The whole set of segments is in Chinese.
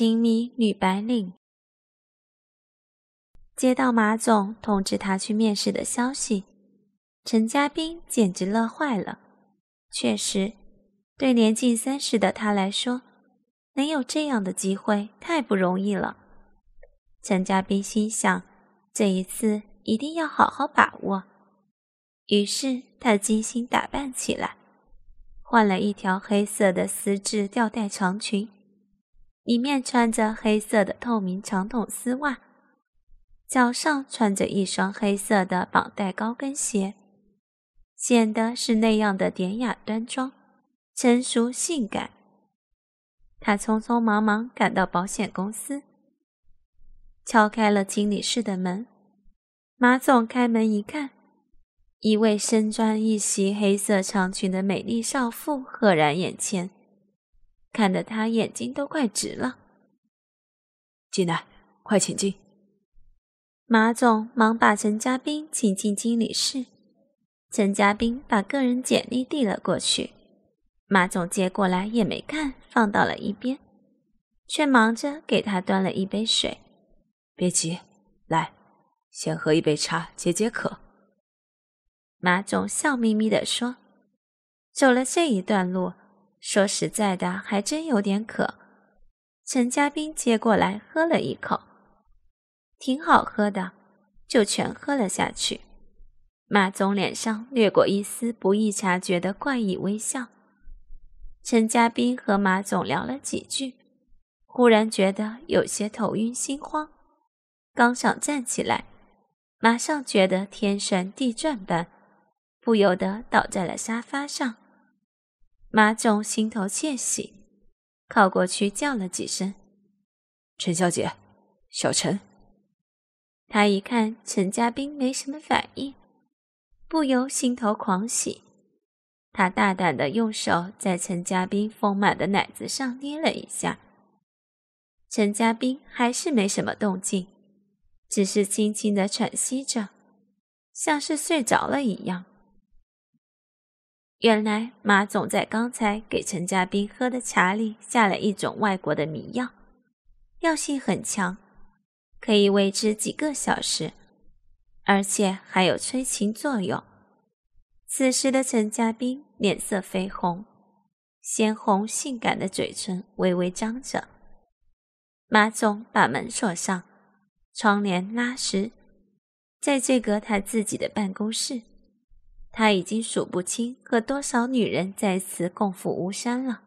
青迷女白领。接到马总通知他去面试的消息，陈家斌简直乐坏了。确实，对年近三十的他来说，能有这样的机会太不容易了。陈家斌心想，这一次一定要好好把握。于是他精心打扮起来，换了一条黑色的丝质吊带长裙，里面穿着黑色的透明长筒丝袜。脚上穿着一双黑色的绑带高跟鞋，显得是那样的典雅端庄、成熟性感。他匆匆忙忙赶到保险公司，敲开了经理室的门。马总开门一看，一位身穿一袭黑色长裙的美丽少妇赫然眼前，看得他眼睛都快直了。进来，快请进。马总忙把陈家斌请进经理室，陈家斌把个人简历递了过去，马总接过来也没看，放到了一边，却忙着给他端了一杯水。别急，来，先喝一杯茶解解渴。马总笑眯眯地说：“走了这一段路，说实在的，还真有点渴。”陈家斌接过来喝了一口。挺好喝的，就全喝了下去。马总脸上掠过一丝不易察觉的怪异微笑。陈家斌和马总聊了几句，忽然觉得有些头晕心慌，刚想站起来，马上觉得天旋地转般，不由得倒在了沙发上。马总心头窃喜，靠过去叫了几声：“陈小姐，小陈。”他一看陈家斌没什么反应，不由心头狂喜。他大胆的用手在陈家斌丰满的奶子上捏了一下。陈家斌还是没什么动静，只是轻轻的喘息着，像是睡着了一样。原来马总在刚才给陈家斌喝的茶里下了一种外国的迷药，药性很强。可以维持几个小时，而且还有催情作用。此时的陈家斌脸色绯红，鲜红性感的嘴唇微微张着。马总把门锁上，窗帘拉实。在这个他自己的办公室，他已经数不清和多少女人在此共赴巫山了，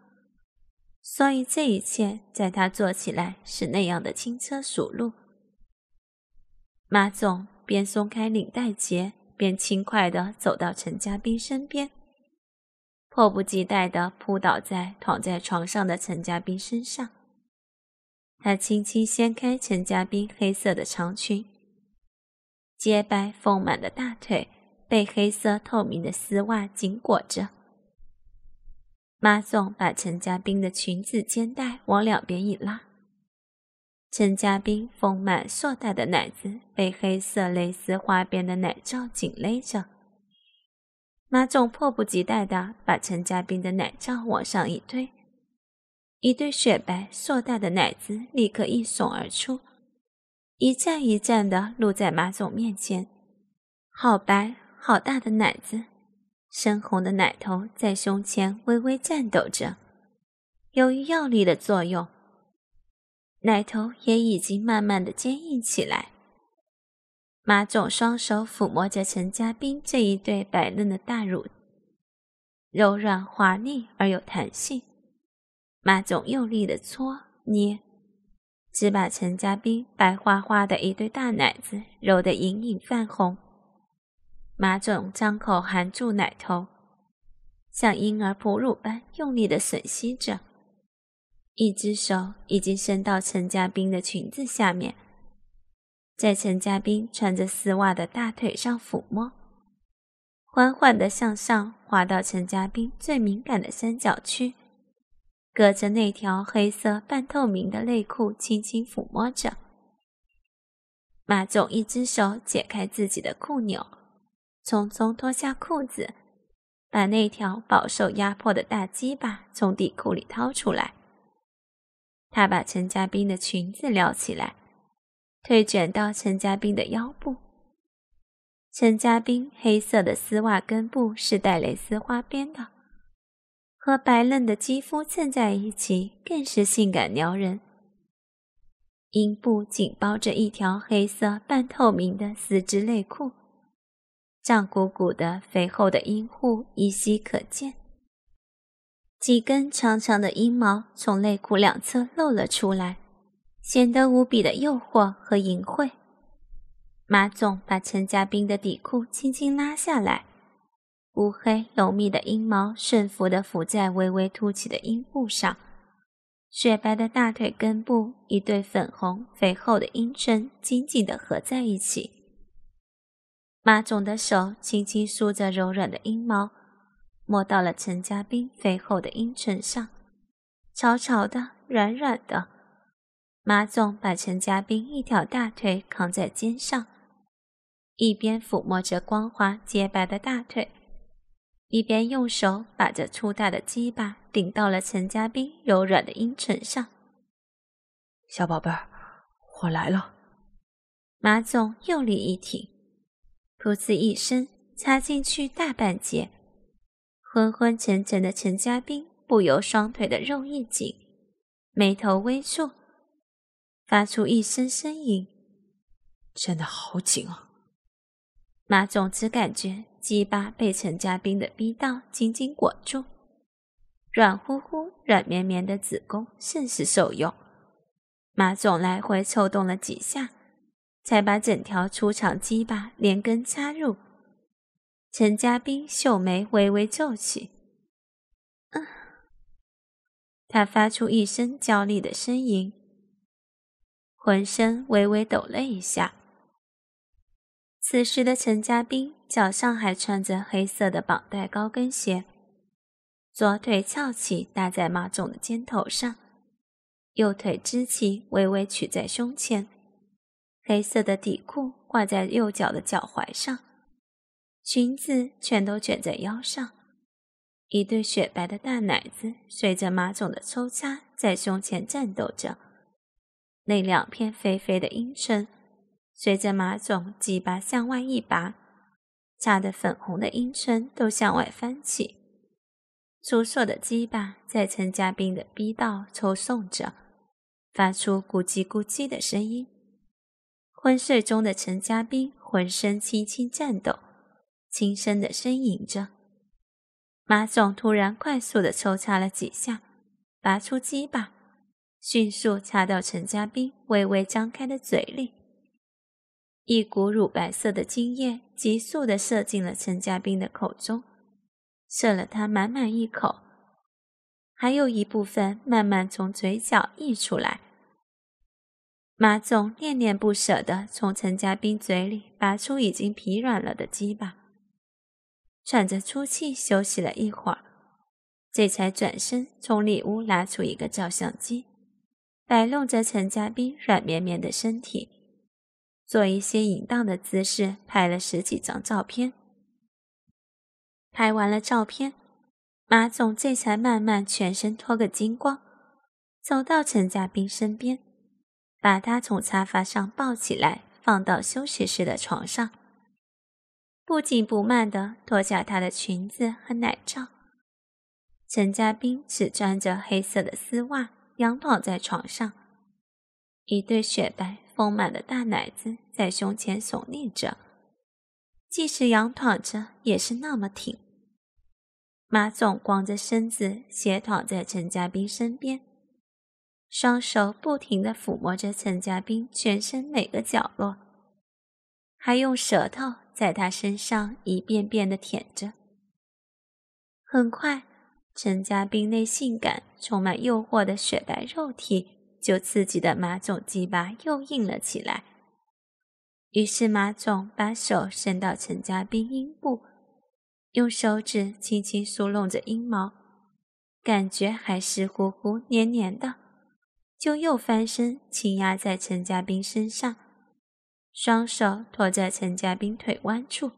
所以这一切在他做起来是那样的轻车熟路。马总边松开领带结，边轻快地走到陈家斌身边，迫不及待地扑倒在躺在床上的陈家斌身上。他轻轻掀开陈家斌黑色的长裙，洁白丰满的大腿被黑色透明的丝袜紧裹着。马总把陈家斌的裙子肩带往两边一拉。陈家斌丰满硕大的奶子被黑色蕾丝花边的奶罩紧勒着，马总迫不及待地把陈家斌的奶罩往上一推，一对雪白硕大的奶子立刻一耸而出，一站一站地露在马总面前，好白好大的奶子，深红的奶头在胸前微微颤抖着，由于药力的作用。奶头也已经慢慢的坚硬起来。马总双手抚摸着陈家斌这一对白嫩的大乳，柔软滑腻而有弹性。马总用力的搓捏，只把陈家斌白花花的一对大奶子揉得隐隐泛红。马总张口含住奶头，像婴儿哺乳般用力的吮吸着。一只手已经伸到陈家斌的裙子下面，在陈家斌穿着丝袜的大腿上抚摸，缓缓地向上滑到陈家斌最敏感的三角区，隔着那条黑色半透明的内裤轻轻抚摸着。马总一只手解开自己的裤纽，匆匆脱下裤子，把那条饱受压迫的大鸡巴从底裤里掏出来。他把陈家斌的裙子撩起来，腿卷到陈家斌的腰部。陈家斌黑色的丝袜根部是带蕾丝花边的，和白嫩的肌肤衬在一起，更是性感撩人。阴部紧包着一条黑色半透明的丝织内裤，胀鼓鼓的肥厚的阴户依稀可见。几根长长的阴毛从内裤两侧露了出来，显得无比的诱惑和淫秽。马总把陈家斌的底裤轻轻拉下来，乌黑浓密的阴毛顺服地浮在微微凸起的阴部上，雪白的大腿根部一对粉红肥厚的阴唇紧紧地合在一起。马总的手轻轻梳着柔软的阴毛。摸到了陈家斌肥厚的阴唇上，潮潮的、软软的。马总把陈家斌一条大腿扛在肩上，一边抚摸着光滑洁白的大腿，一边用手把这粗大的鸡巴顶到了陈家斌柔软的阴唇上。小宝贝儿，我来了。马总用力一挺，噗呲一声插进去大半截。昏昏沉沉的陈家斌不由双腿的肉一紧，眉头微蹙，发出一声呻吟：“真的好紧啊！”马总只感觉鸡巴被陈家斌的逼道紧紧裹住，软乎乎、软绵绵的子宫甚是受用。马总来回抽动了几下，才把整条粗长鸡巴连根插入。陈家斌秀眉微微皱起，嗯，他发出一声娇丽的呻吟，浑身微微抖了一下。此时的陈家斌脚上还穿着黑色的绑带高跟鞋，左腿翘起搭在马总的肩头上，右腿支起微微曲在胸前，黑色的底裤挂在右脚的脚踝上。裙子全都卷在腰上，一对雪白的大奶子随着马总的抽插在胸前颤抖着，那两片肥肥的阴唇随着马总鸡巴向外一拔，擦得粉红的阴唇都向外翻起，粗硕的鸡巴在陈家斌的逼道抽送着，发出咕叽咕叽的声音。昏睡中的陈家斌浑身轻轻颤抖。轻声的呻吟着，马总突然快速的抽插了几下，拔出鸡巴，迅速插到陈家斌微微张开的嘴里，一股乳白色的精液急速的射进了陈家斌的口中，射了他满满一口，还有一部分慢慢从嘴角溢出来。马总恋恋不舍地从陈家斌嘴里拔出已经疲软了的鸡巴。喘着粗气，休息了一会儿，这才转身从里屋拿出一个照相机，摆弄着陈家斌软绵绵的身体，做一些淫荡的姿势，拍了十几张照片。拍完了照片，马总这才慢慢全身脱个精光，走到陈家斌身边，把他从沙发上抱起来，放到休息室的床上。不紧不慢地脱下她的裙子和奶罩，陈家斌只穿着黑色的丝袜，仰躺在床上，一对雪白丰满的大奶子在胸前耸立着，即使仰躺着也是那么挺。马总光着身子斜躺在陈家斌身边，双手不停地抚摸着陈家斌全身每个角落，还用舌头。在他身上一遍遍的舔着。很快，陈家斌那性感、充满诱惑的雪白肉体就刺激的马总鸡巴又硬了起来。于是马总把手伸到陈家斌阴部，用手指轻轻梳弄着阴毛，感觉还湿乎乎、黏黏的，就又翻身轻压在陈家斌身上。双手托在陈家斌腿弯处，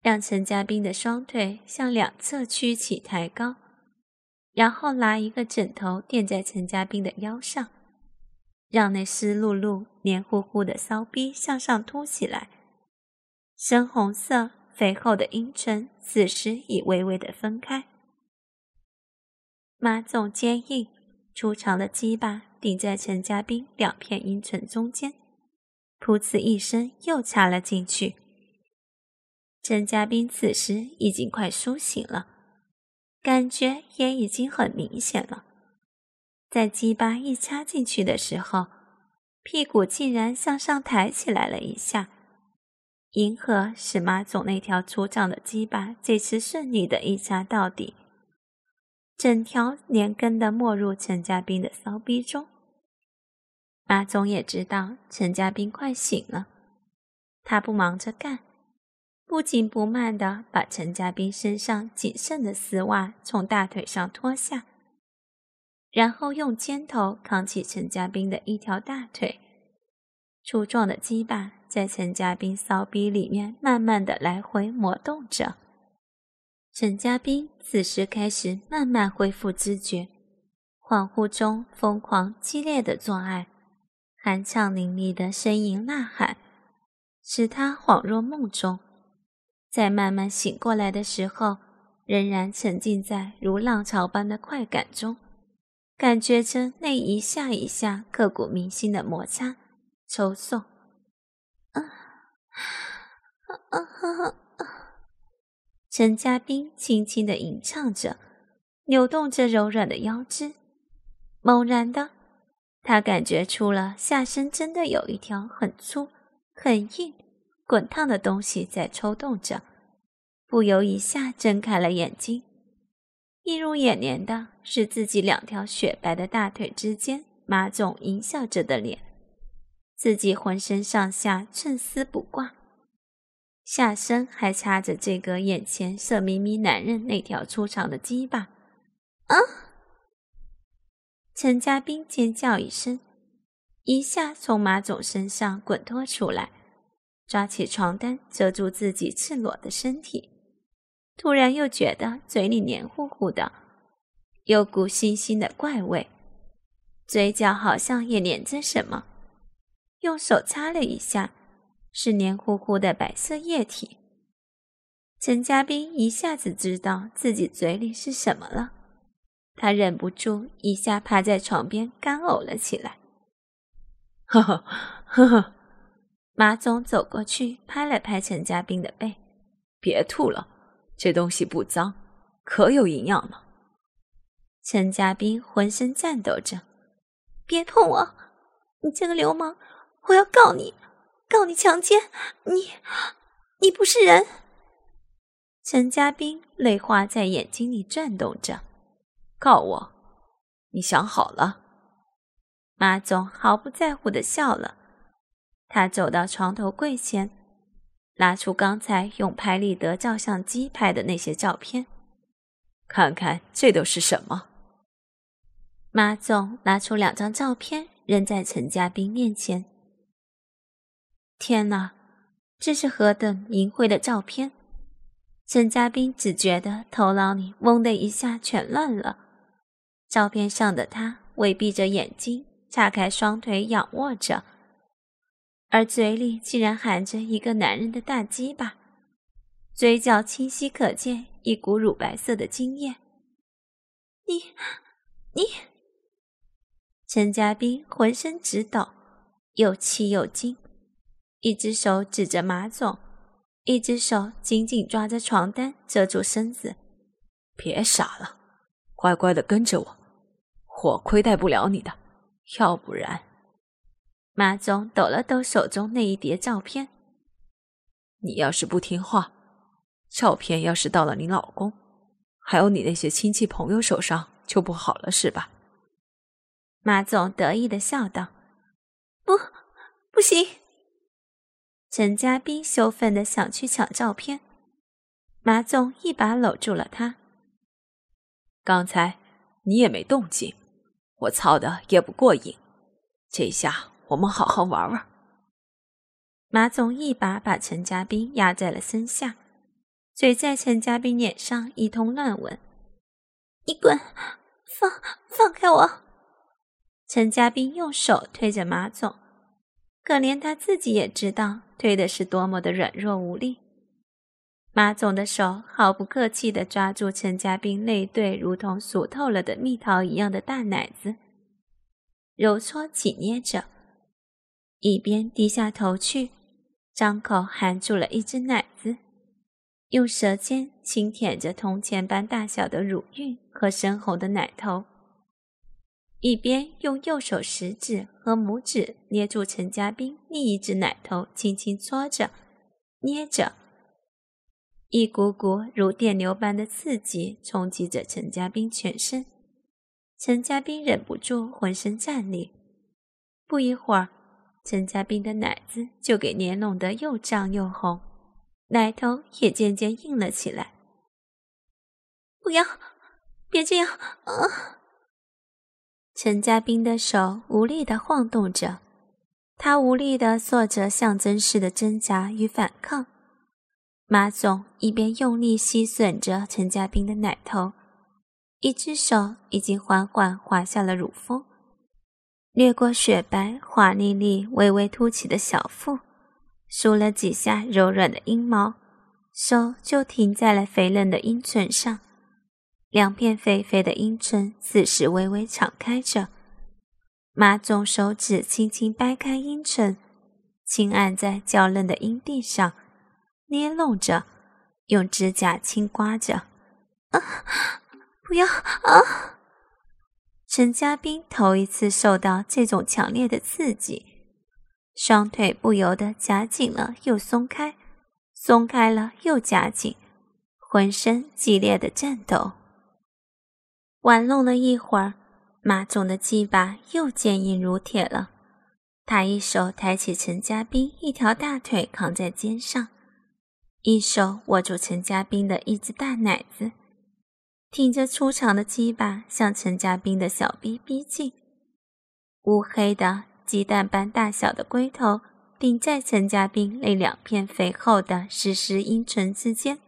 让陈家斌的双腿向两侧屈起抬高，然后拿一个枕头垫在陈家斌的腰上，让那湿漉漉、黏糊糊的骚逼向上凸起来。深红色、肥厚的阴唇此时已微微的分开。马总坚硬、粗长的鸡巴顶在陈家斌两片阴唇中间，噗呲一声又插了进去。陈家斌此时已经快苏醒了，感觉也已经很明显了。在鸡巴一插进去的时候，屁股竟然向上抬起来了一下，迎合使马总那条粗壮的鸡巴这次顺利的一插到底，整条连根的没入陈家斌的骚逼中。马总也知道陈家斌快醒了，他不忙着干。不紧不慢地把陈家斌身上仅剩的丝袜从大腿上脱下，然后用肩头扛起陈家斌的一条大腿，粗壮的鸡巴在陈家斌骚逼里面慢慢的来回磨动着。陈家斌此时开始慢慢恢复知觉，恍惚中疯狂激烈的做爱，酣畅淋漓的呻吟呐喊，使他恍若梦中。在慢慢醒过来的时候，仍然沉浸在如浪潮般的快感中，感觉着那一下一下刻骨铭心的摩擦、抽送。啊啊啊！陈家斌轻轻的吟唱着，扭动着柔软的腰肢。猛然的，他感觉出了下身真的有一条很粗、很硬。滚烫的东西在抽动着，不由一下睁开了眼睛。映入眼帘的是自己两条雪白的大腿之间马总淫笑着的脸，自己浑身上下寸丝不挂，下身还插着这个眼前色眯眯男人那条粗长的鸡巴。啊！陈家斌尖叫一声，一下从马总身上滚脱出来。抓起床单遮住自己赤裸的身体，突然又觉得嘴里黏糊糊的，有股腥腥的怪味，嘴角好像也粘着什么，用手擦了一下，是黏糊糊的白色液体。陈家斌一下子知道自己嘴里是什么了，他忍不住一下趴在床边干呕了起来。呵 呵呵呵。马总走过去，拍了拍陈家斌的背：“别吐了，这东西不脏，可有营养呢。”陈家斌浑身颤抖着：“别碰我！你这个流氓，我要告你，告你强奸！你，你不是人！”陈家斌泪花在眼睛里转动着：“告我？你想好了？”马总毫不在乎的笑了。他走到床头柜前，拿出刚才用拍立得照相机拍的那些照片，看看这都是什么。马总拿出两张照片扔在陈家斌面前。天哪，这是何等淫秽的照片！陈家斌只觉得头脑里嗡的一下全乱了。照片上的他微闭着眼睛，叉开双腿仰卧着。而嘴里竟然含着一个男人的大鸡巴，嘴角清晰可见一股乳白色的精液。你，你，陈家斌浑身直抖，又气又惊，一只手指着马总，一只手紧紧抓着床单遮住身子。别傻了，乖乖的跟着我，我亏待不了你的，要不然。马总抖了抖手中那一叠照片。你要是不听话，照片要是到了你老公，还有你那些亲戚朋友手上，就不好了，是吧？马总得意的笑道：“不，不行。”陈家斌羞愤的想去抢照片，马总一把搂住了他。刚才你也没动静，我操的也不过瘾，这下。我们好好玩玩。马总一把把陈家斌压在了身下，嘴在陈家斌脸上一通乱吻。你滚，放放开我！陈家斌用手推着马总，可连他自己也知道推的是多么的软弱无力。马总的手毫不客气地抓住陈家斌那对如同熟透了的蜜桃一样的大奶子，揉搓紧捏着，一边低下头去，张口含住了一只奶子，用舌尖轻舔着铜钱般大小的乳晕和深红的奶头，一边用右手食指和拇指捏住陈家斌另一只奶头，轻轻搓着、捏着。一股股如电流般的刺激冲击着陈家斌全身，陈家斌忍不住浑身战栗。不一会儿，陈家斌的奶子就给捏弄得又胀又红，奶头也渐渐硬了起来。不要，别这样！啊！陈家斌的手无力地晃动着，他无力地做着象征式的挣扎与反抗。马总一边用力吸吮着陈家斌的奶头，一只手已经缓缓滑下了乳峰，掠过雪白、滑腻腻、微微凸起的小腹，梳了几下柔软的阴毛，手就停在了肥嫩的阴唇上，两片肥肥的阴唇此时微微敞开着。马总手指轻轻掰开阴唇，轻按在娇嫩的阴蒂上。捏弄着，用指甲轻刮着，啊！不要啊！陈家斌头一次受到这种强烈的刺激，双腿不由得夹紧了又松开，松开了又夹紧，浑身激烈的颤抖。玩弄了一会儿，马总的鸡巴又坚硬如铁了。他一手抬起陈家斌一条大腿，扛在肩上。一手握住陈家斌的一只大奶子，挺着粗长的鸡巴向陈家斌的小臂逼近。乌黑的鸡蛋般大小的龟头顶在陈家斌那两片肥厚的湿湿阴唇之间。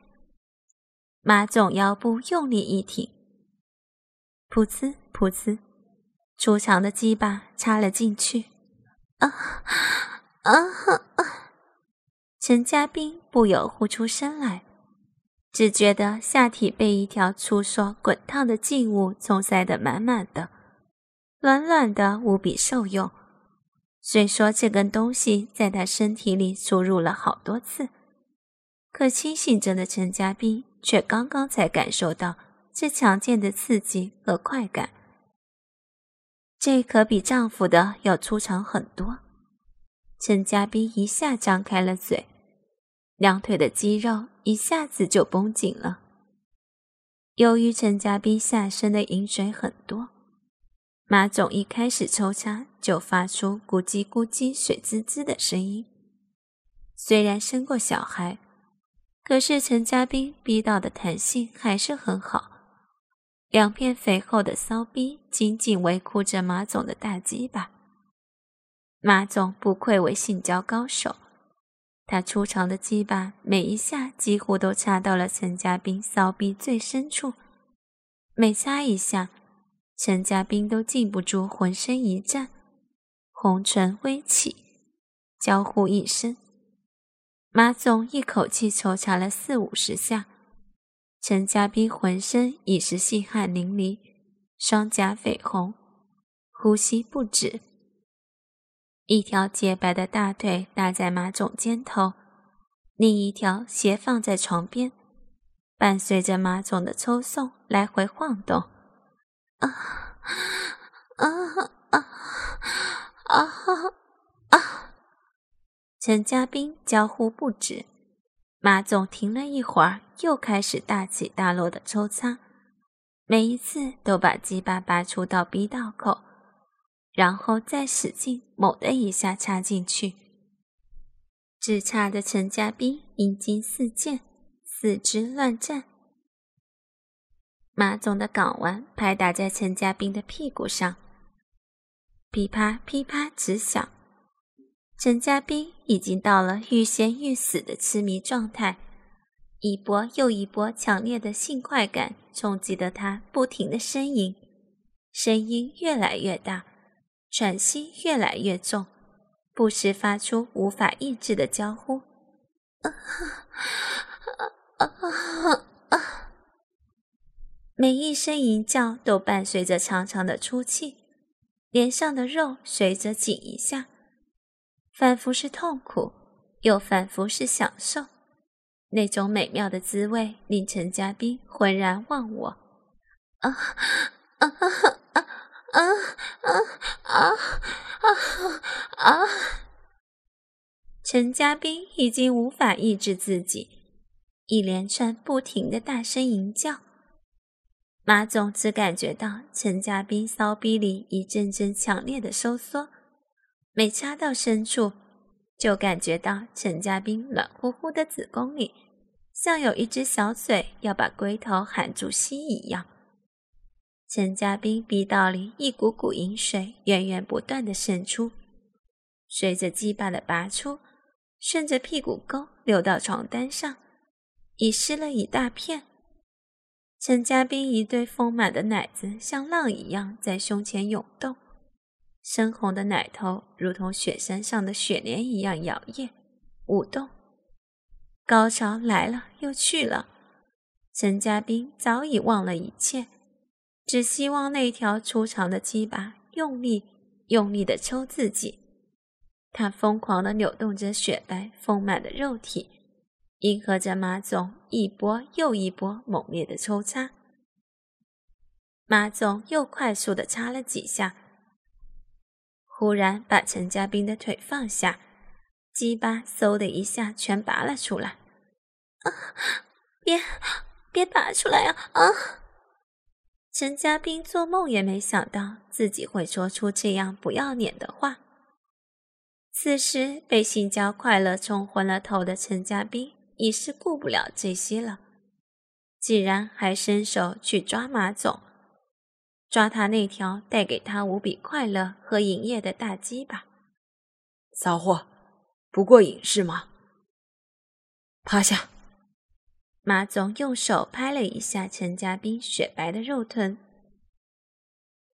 马总腰部用力一挺，噗呲噗呲，粗长的鸡巴插了进去。啊啊啊！陈家斌不由呼出声来，只觉得下体被一条粗硕滚烫的劲物冲塞得满满的，软软的无比受用。虽说这根东西在他身体里输入了好多次，可清醒着的陈家斌却刚刚才感受到这强健的刺激和快感。这可比丈夫的要粗长很多。陈家斌一下张开了嘴。两腿的肌肉一下子就绷紧了。由于陈家斌下身的饮水很多，马总一开始抽插就发出咕叽咕叽、水滋滋的声音。虽然生过小孩，可是陈家斌逼到的弹性还是很好。两片肥厚的骚逼紧紧围箍着马总的大鸡巴。马总不愧为性交高手。他粗长的鸡巴每一下几乎都插到了陈家斌骚逼最深处，每插一下，陈家斌都禁不住浑身一颤，红唇微起，娇呼一声。马总一口气抽插了四五十下，陈家斌浑身已是细汗淋漓，双颊绯红，呼吸不止。一条洁白的大腿搭在马总肩头，另一条斜放在床边，伴随着马总的抽送来回晃动。啊啊啊啊啊！陈家斌娇呼不止，马总停了一会儿，又开始大起大落的抽插，每一次都把鸡巴拔出到逼道口。然后再使劲，猛的一下插进去，只插的陈家斌阴茎四溅，四肢乱颤。马总的睾丸拍打在陈家斌的屁股上，噼啪噼啪直响。陈家斌已经到了欲仙欲死的痴迷状态，一波又一波强烈的性快感冲击得他不停的呻吟，声音越来越大，喘息越来越重，不时发出无法抑制的娇呼。啊啊啊啊每一声吟叫都伴随着长长的出气，脸上的肉随着紧一下，仿佛是痛苦，又仿佛是享受。那种美妙的滋味令陈家斌浑然忘我。啊啊啊啊啊啊啊啊！陈家斌已经无法抑制自己，一连串不停的大声吟叫。马总只感觉到陈家斌骚逼里一阵阵强烈的收缩，每插到深处。就感觉到陈家斌暖乎乎的子宫里，像有一只小嘴要把龟头含住吸一样。陈家斌鼻道里一股股饮水源源不断的渗出，随着鸡巴的拔出，顺着屁股沟流到床单上，已湿了一大片。陈家斌一对丰满的奶子像浪一样在胸前涌动。深红的奶头如同雪山上的雪莲一样摇曳、舞动，高潮来了又去了。陈家斌早已忘了一切，只希望那条粗长的鸡巴用力、用力的抽自己。他疯狂的扭动着雪白丰满的肉体，迎合着马总一波又一波猛烈的抽插。马总又快速的插了几下。忽然把陈家斌的腿放下，鸡巴嗖的一下全拔了出来。啊！别别拔出来啊！啊！陈家斌做梦也没想到自己会说出这样不要脸的话。此时被性交快乐冲昏了头的陈家斌已是顾不了这些了，竟然还伸手去抓马总。抓他那条带给他无比快乐和营业的大鸡巴，骚货，不过瘾是吗？趴下。马总用手拍了一下陈家斌雪白的肉臀，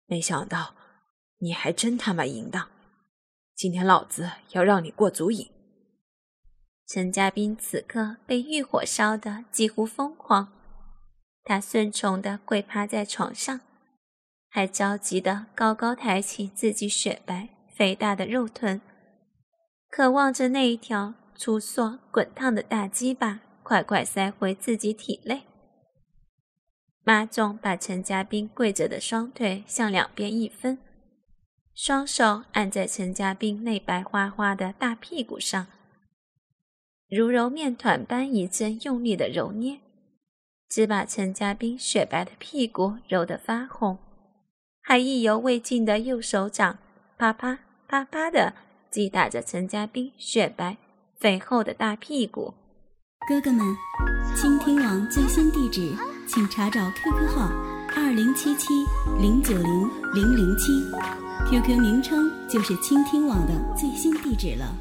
没想到你还真他妈淫荡，今天老子要让你过足瘾。陈家斌此刻被欲火烧得几乎疯狂，他顺从的跪趴在床上。还着急的高高抬起自己雪白肥大的肉臀，渴望着那一条粗硕滚烫的大鸡巴快快塞回自己体内。马总把陈家斌跪着的双腿向两边一分，双手按在陈家斌那白花花的大屁股上，如揉面团般一阵用力的揉捏，只把陈家斌雪白的屁股揉得发红。还意犹未尽的右手掌，啪啪啪啪的击打着陈家斌雪白肥厚的大屁股。哥哥们，倾听网最新地址，请查找 QQ 号二零七七零九零零零七，QQ 名称就是倾听网的最新地址了。